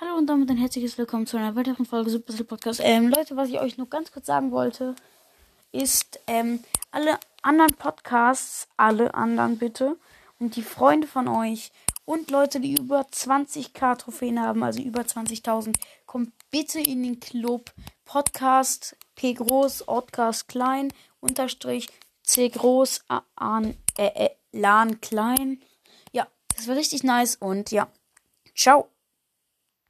Hallo und damit ein herzliches Willkommen zu einer weiteren Folge Super Podcast. Ähm, Leute, was ich euch nur ganz kurz sagen wollte, ist, ähm, alle anderen Podcasts, alle anderen bitte, und die Freunde von euch und Leute, die über 20k Trophäen haben, also über 20.000, kommt bitte in den Club Podcast P groß, Ortcast klein, Unterstrich C groß, an, äh, äh, LAN klein. Ja, das war richtig nice und ja, ciao.